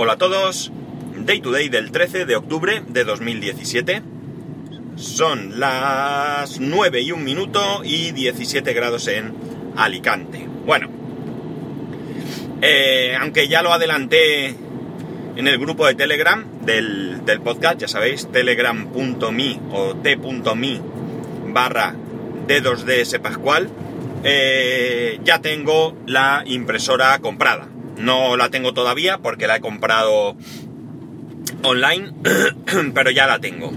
Hola a todos, Day to Day del 13 de octubre de 2017. Son las 9 y un minuto y 17 grados en Alicante. Bueno, eh, aunque ya lo adelanté en el grupo de Telegram del, del podcast, ya sabéis, telegram.me o t.me barra D2DS Pascual, eh, ya tengo la impresora comprada. No la tengo todavía porque la he comprado online, pero ya la tengo.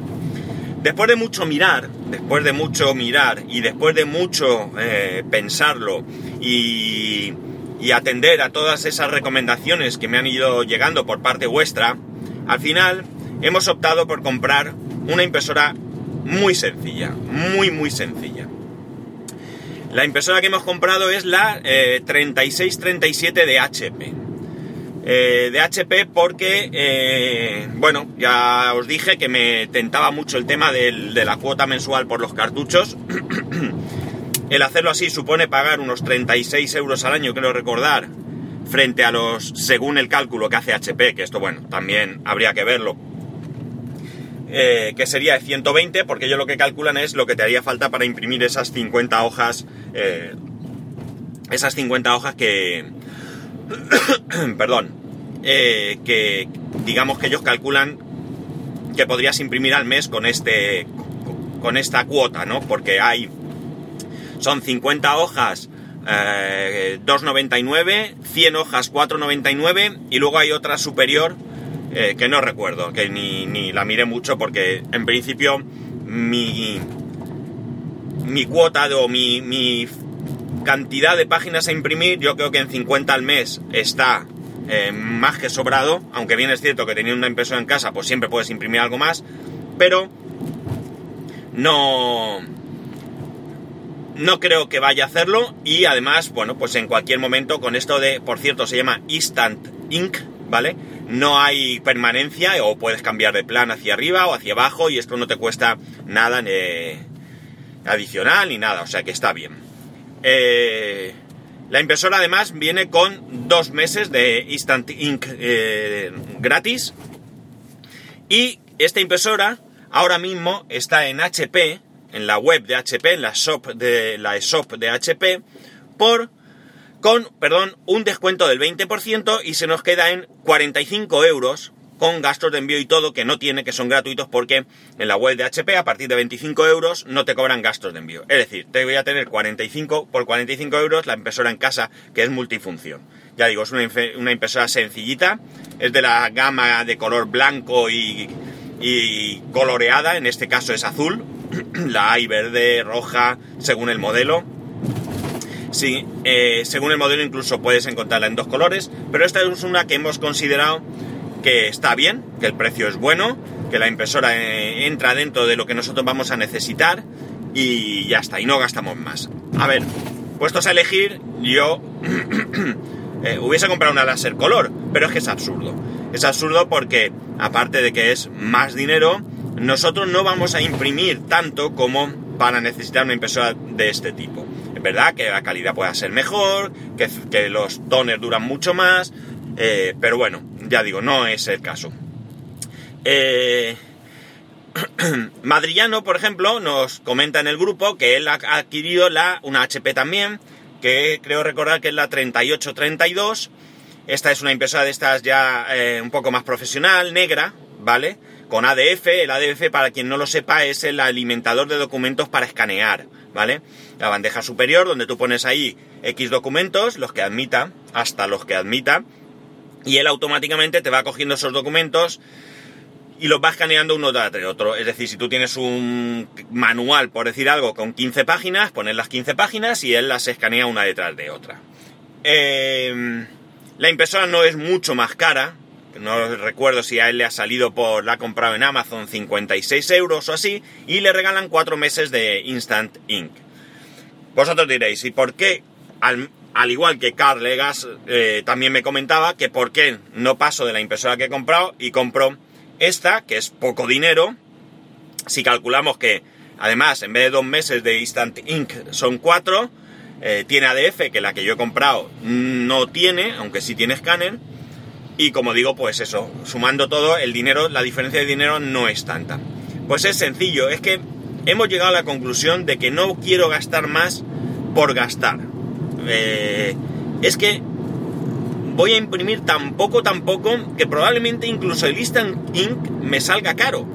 Después de mucho mirar, después de mucho mirar y después de mucho eh, pensarlo y, y atender a todas esas recomendaciones que me han ido llegando por parte vuestra, al final hemos optado por comprar una impresora muy sencilla, muy muy sencilla. La impresora que hemos comprado es la 3637 eh, de HP. Eh, de HP porque, eh, bueno, ya os dije que me tentaba mucho el tema de la cuota mensual por los cartuchos. el hacerlo así supone pagar unos 36 euros al año, creo recordar, frente a los, según el cálculo que hace HP, que esto, bueno, también habría que verlo, que sería de 120, porque ellos lo que calculan es lo que te haría falta para imprimir esas 50 hojas eh, esas 50 hojas que... perdón. Eh, que digamos que ellos calculan que podrías imprimir al mes con este con esta cuota, ¿no? Porque hay son 50 hojas 2,99, eh, 100 hojas 4,99 y luego hay otra superior que no recuerdo, que ni, ni, la miré mucho porque en principio mi, mi cuota o mi, cantidad de páginas a imprimir, yo creo que en 50 al mes está eh, más que sobrado, aunque bien es cierto que teniendo una impresora en casa, pues siempre puedes imprimir algo más, pero no, no creo que vaya a hacerlo y además, bueno, pues en cualquier momento con esto de, por cierto, se llama Instant Ink, ¿vale? No hay permanencia o puedes cambiar de plan hacia arriba o hacia abajo y esto no te cuesta nada. Adicional ni nada, o sea que está bien. Eh, la impresora además viene con dos meses de Instant Ink eh, gratis. Y esta impresora ahora mismo está en HP, en la web de HP, en la shop de la shop de HP, por con, perdón, un descuento del 20% y se nos queda en 45 euros con gastos de envío y todo que no tiene, que son gratuitos porque en la web de HP a partir de 25 euros no te cobran gastos de envío. Es decir, te voy a tener 45 por 45 euros la impresora en casa que es multifunción. Ya digo, es una, impresora sencillita, es de la gama de color blanco y, coloreada, en este caso es azul, la hay verde, roja, según el modelo. Sí, eh, según el modelo incluso puedes encontrarla en dos colores, pero esta es una que hemos considerado que está bien, que el precio es bueno, que la impresora eh, entra dentro de lo que nosotros vamos a necesitar y ya está, y no gastamos más. A ver, puestos a elegir, yo eh, hubiese comprado una láser color, pero es que es absurdo. Es absurdo porque, aparte de que es más dinero, nosotros no vamos a imprimir tanto como para necesitar una impresora de este tipo. Es verdad que la calidad pueda ser mejor, que, que los toners duran mucho más, eh, pero bueno, ya digo, no es el caso. Eh, Madrillano, por ejemplo, nos comenta en el grupo que él ha adquirido la, una HP también, que creo recordar que es la 3832. Esta es una impresora de estas ya eh, un poco más profesional, negra, ¿vale? Con ADF. El ADF, para quien no lo sepa, es el alimentador de documentos para escanear, ¿vale? La bandeja superior, donde tú pones ahí X documentos, los que admita, hasta los que admita, y él automáticamente te va cogiendo esos documentos y los va escaneando uno tras otro. Es decir, si tú tienes un manual, por decir algo, con 15 páginas, pones las 15 páginas y él las escanea una detrás de otra. Em, la impresora no es mucho más cara. No recuerdo si a él le ha salido por, la ha comprado en Amazon 56 euros o así, y le regalan 4 meses de Instant Ink. Vosotros diréis, ¿y por qué al, al igual que Carl Legas eh, también me comentaba que por qué no paso de la impresora que he comprado y compro esta, que es poco dinero, si calculamos que además en vez de dos meses de Instant Ink son cuatro, eh, tiene ADF, que la que yo he comprado no tiene, aunque sí tiene escáner, Y como digo, pues eso, sumando todo, el dinero, la diferencia de dinero no es tanta. Pues es sencillo, es que hemos llegado a la conclusión de que no quiero gastar más por gastar. Eh, es que voy a imprimir tan poco, tan poco, que probablemente incluso el Instant Ink me salga caro.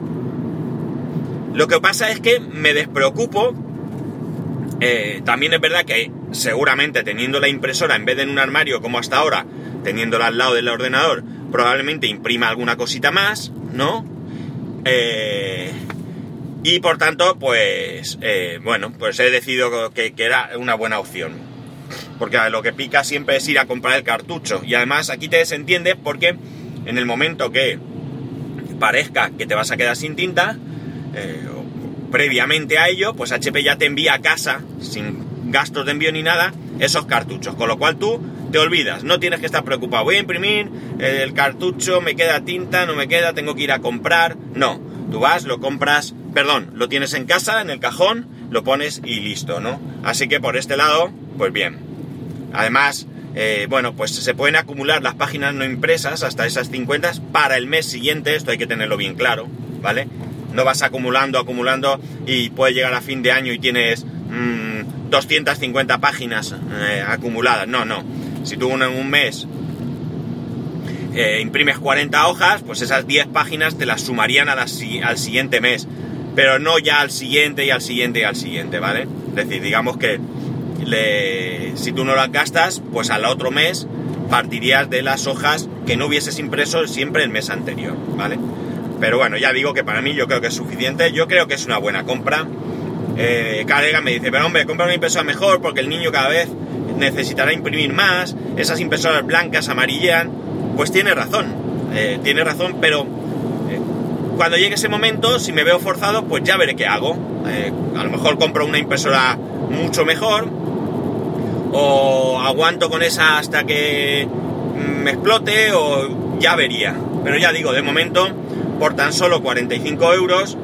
Lo que pasa es que me despreocupo. Eh, también es verdad que seguramente teniendo la impresora en vez de en un armario como hasta ahora, teniéndola al lado del ordenador, probablemente imprima alguna cosita más, ¿no? Eh, y por tanto, pues, eh, bueno, pues he decidido que, que, era una buena opción. Porque lo que pica siempre es ir a comprar el cartucho. Y además aquí te desentiendes porque en el momento que parezca que te vas a quedar sin tinta, eh, previamente a ello, pues HP ya te envía a casa, sin gastos de envío ni nada, esos cartuchos. Con lo cual tú olvidas, no tienes que estar preocupado. Voy a imprimir el cartucho, me queda tinta, no me queda, tengo que ir a comprar. No, tú vas, lo compras perdón, lo tienes en casa, en el cajón, lo pones y listo, ¿no? Así que por este lado, pues bien. Además, eh, bueno, pues se pueden acumular las páginas no impresas hasta esas 50 para el mes siguiente, esto hay que tenerlo bien claro, ¿vale? No vas acumulando, acumulando y puedes llegar a fin de año y tienes mmm, 250 páginas eh, acumuladas. No, no. Si tú en un mes eh, imprimes 40 hojas, pues esas 10 páginas te las sumarían a al siguiente mes pero no ya al siguiente y al siguiente y al siguiente, ¿vale? Es decir, digamos que si tú no las gastas, pues al otro mes partirías de las hojas que no hubieses impreso siempre el mes anterior, ¿vale? Pero bueno, ya digo que para mí yo creo que es suficiente, yo creo que es una buena compra. Eh, me dice, pero hombre, compra una impresora mejor porque el niño cada vez necesitará imprimir más, esas impresoras blancas amarillean, pues tiene razón, eh, tiene razón, pero cuando llegue ese momento, si me veo forzado, pues ya veré qué hago. Eh, a lo mejor compro una impresora mucho mejor o aguanto con esa hasta que me explote o ya vería. Pero ya digo, de momento, por tan solo 45 euros,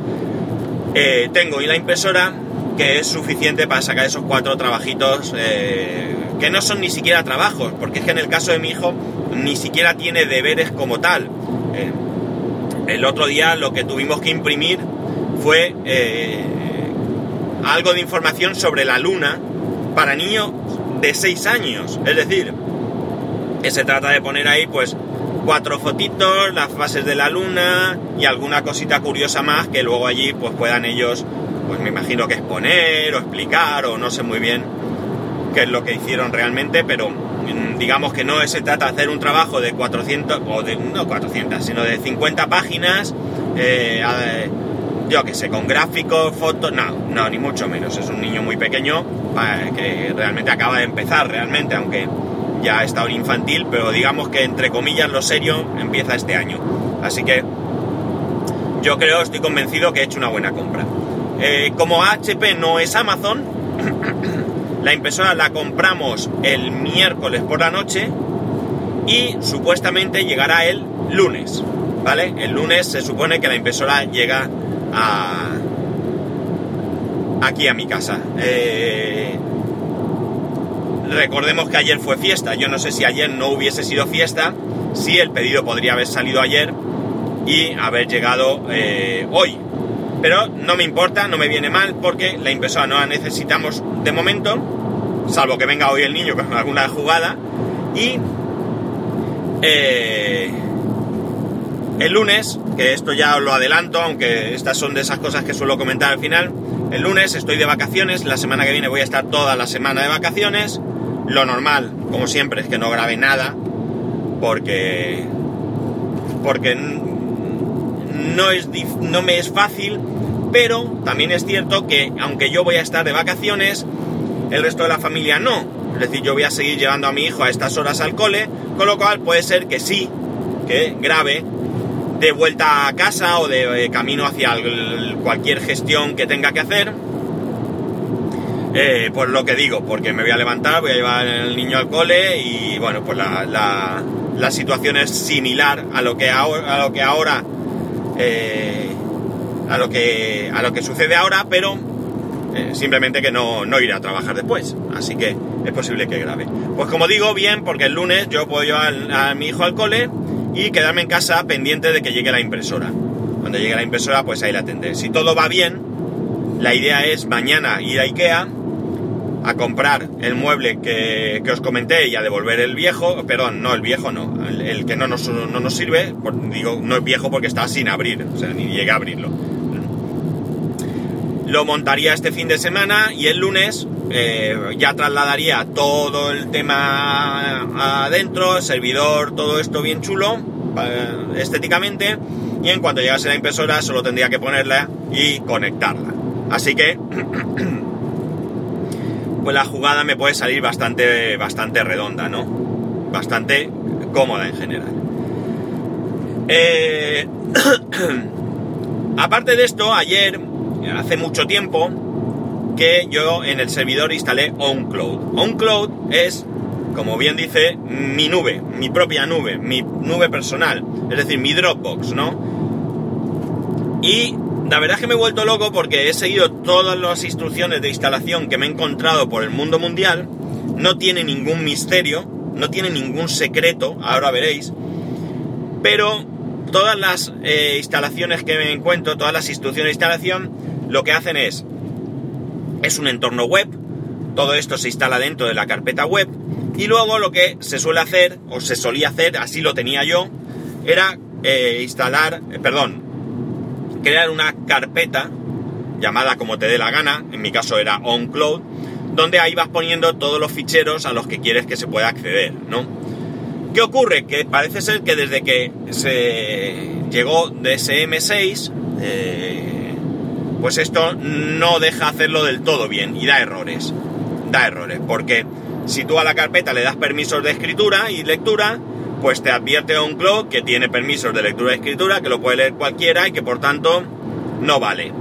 eh, tengo y la impresora que es suficiente para sacar esos cuatro trabajitos eh, que no son ni siquiera trabajos, porque es que en el caso de mi hijo ni siquiera tiene deberes como tal el otro día lo que tuvimos que imprimir fue eh, algo de información sobre la luna para niños de 6 años. Es decir, que se trata de poner ahí pues cuatro fotitos, las fases de la luna y alguna cosita curiosa más que luego allí pues puedan ellos, pues me imagino que exponer o explicar o no sé muy bien qué es lo que hicieron realmente, pero digamos que no se trata de hacer un trabajo de 400, o de, no 400, sino de 50 páginas, eh, yo que sé, con gráficos, fotos, no, no, ni mucho menos. Es un niño muy pequeño que realmente acaba de empezar, realmente, aunque ya está un infantil, pero digamos que entre comillas lo serio empieza este año. Así que yo creo, estoy convencido que he hecho una buena compra. Eh, como HP no es Amazon, La impresora la compramos el miércoles por la noche y supuestamente llegará el lunes, ¿vale? El lunes se supone que la impresora llega a... aquí a mi casa. Eh, recordemos que ayer fue fiesta, yo no sé si ayer no hubiese sido fiesta, si el pedido podría haber salido ayer y haber llegado eh, hoy, pero no me importa, no me viene mal porque la impresora no la necesitamos de momento, salvo que venga hoy el niño con alguna jugada. Y eh, el lunes, que esto ya os lo adelanto, aunque estas son de esas cosas que suelo comentar al final, el lunes estoy de vacaciones, la semana que viene voy a estar toda la semana de vacaciones, lo normal, como siempre, es que no grabe nada, porque porque no, es, no me es fácil, pero también es cierto que aunque yo voy a estar de vacaciones, el resto de la familia no. Es decir, yo voy a seguir llevando a mi hijo a estas horas al cole, con lo cual puede ser que sí, que grave, de vuelta a casa o de, camino hacia cualquier gestión que tenga que hacer. Eh, por lo que digo, porque me voy a levantar, voy a llevar al niño al cole y bueno, pues la, la, situación es similar a lo que a lo que ahora eh, a, lo que, a lo que sucede ahora, pero eh, simplemente que no, no iré a trabajar después. Así que es posible que grabe. Pues como digo, bien, porque el lunes yo puedo llevar a, mi hijo al cole y quedarme en casa pendiente de que llegue la impresora. Cuando llegue la impresora, pues ahí la tendré. Si todo va bien, la idea es mañana ir a Ikea a comprar el mueble que, os comenté y a devolver el viejo, perdón, no, el viejo no, el, que no nos, no nos sirve, digo, no es viejo porque está sin abrir, o sea, ni llegué a abrirlo. Lo montaría este fin de semana y el lunes eh, ya trasladaría todo el tema adentro, servidor, todo esto bien chulo, estéticamente, y en cuanto llegase la impresora solo tendría que ponerla y conectarla. Así que pues la jugada me puede salir bastante, bastante redonda, ¿no? Bastante cómoda en general. Eh, aparte de esto, ayer, hace mucho tiempo, que yo en el servidor instalé OnCloud. OnCloud es, como bien dice, mi nube, mi propia nube, mi nube personal, es decir, mi Dropbox, ¿no? Y la verdad es que me he vuelto loco porque he seguido todas las instrucciones de instalación que me he encontrado por el mundo mundial. No tiene ningún misterio, no tiene ningún secreto, ahora veréis. Pero todas las eh, instalaciones que me encuentro, todas las instrucciones de instalación, lo que hacen es, es un entorno web, todo esto se instala dentro de la carpeta web, y luego lo que se suele hacer, o se solía hacer, así lo tenía yo, era eh, instalar, eh, perdón, crear una carpeta llamada como te dé la gana, en mi caso era OnCloud, donde ahí vas poniendo todos los ficheros a los que quieres que se pueda acceder, ¿no? ¿Qué ocurre? Que parece ser que desde que se llegó DSM6, eh, pues esto no deja hacerlo del todo bien y da errores. Da errores, porque si tú a la carpeta le das permisos de escritura y lectura, pues te advierte OnCloud que tiene permisos de lectura y escritura, que lo puede leer cualquiera y que por tanto no vale.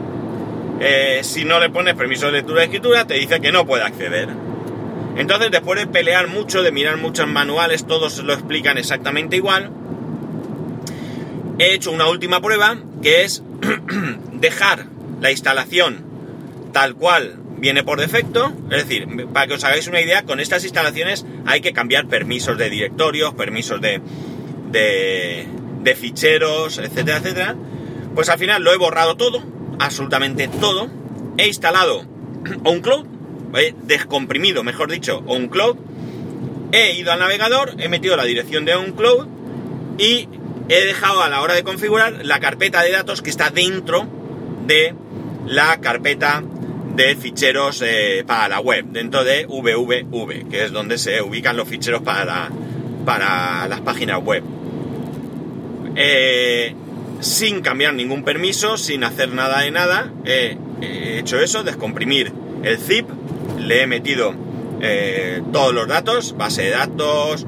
Eh, si no le pones permiso de lectura y escritura, te dice que no puede acceder. Entonces, después de pelear mucho, de mirar muchos manuales, todos lo explican exactamente igual, he hecho una última prueba, que es dejar la instalación tal cual viene por defecto, es decir, para que os hagáis una idea, con estas instalaciones hay que cambiar permisos de directorios, permisos de, de, ficheros, etcétera, etcétera. Pues al final lo he borrado todo, absolutamente todo. He instalado OnCloud, he descomprimido, mejor dicho, OnCloud. He ido al navegador, he metido la dirección de OnCloud y he dejado a la hora de configurar la carpeta de datos que está dentro de la carpeta de ficheros eh, para la web, dentro de www, que es donde se ubican los ficheros para, para las páginas web. Eh, sin cambiar ningún permiso, sin hacer nada de nada, he hecho eso, descomprimir el zip, le he metido eh, todos los datos, base de datos,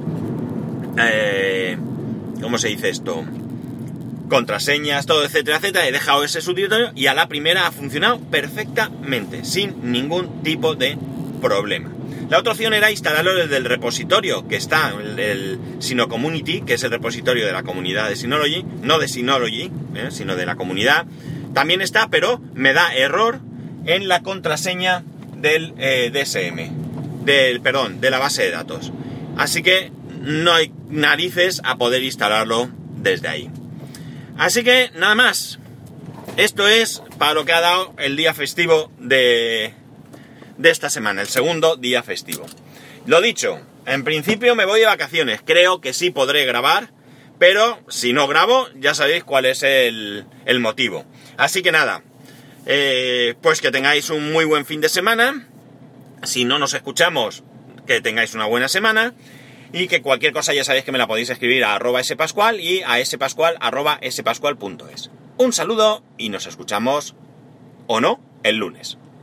¿cómo se dice esto? Contraseñas, todo, etcétera, etcétera. He dejado ese subdirectorio y a la primera ha funcionado perfectamente, sin ningún tipo de problema. La otra opción era instalarlo desde el repositorio que está, el, el Community, que es el repositorio de la comunidad de Synology, no de Synology, ¿eh? sino de la comunidad. También está, pero me da error en la contraseña del eh, DSM, del, perdón, de la base de datos. Así que no hay narices a poder instalarlo desde ahí. Así que nada más. Esto es para lo que ha dado el día festivo de, de esta semana, el segundo día festivo. Lo dicho, en principio me voy de vacaciones. Creo que sí podré grabar, pero si no grabo, ya sabéis cuál es el, el motivo. Así que nada, eh, pues que tengáis un muy buen fin de semana. Si no nos escuchamos, que tengáis una buena semana y que cualquier cosa ya sabéis que me la podéis escribir a arroba spascual y a spascual arroba spascual.es. Un saludo y nos escuchamos o no el lunes.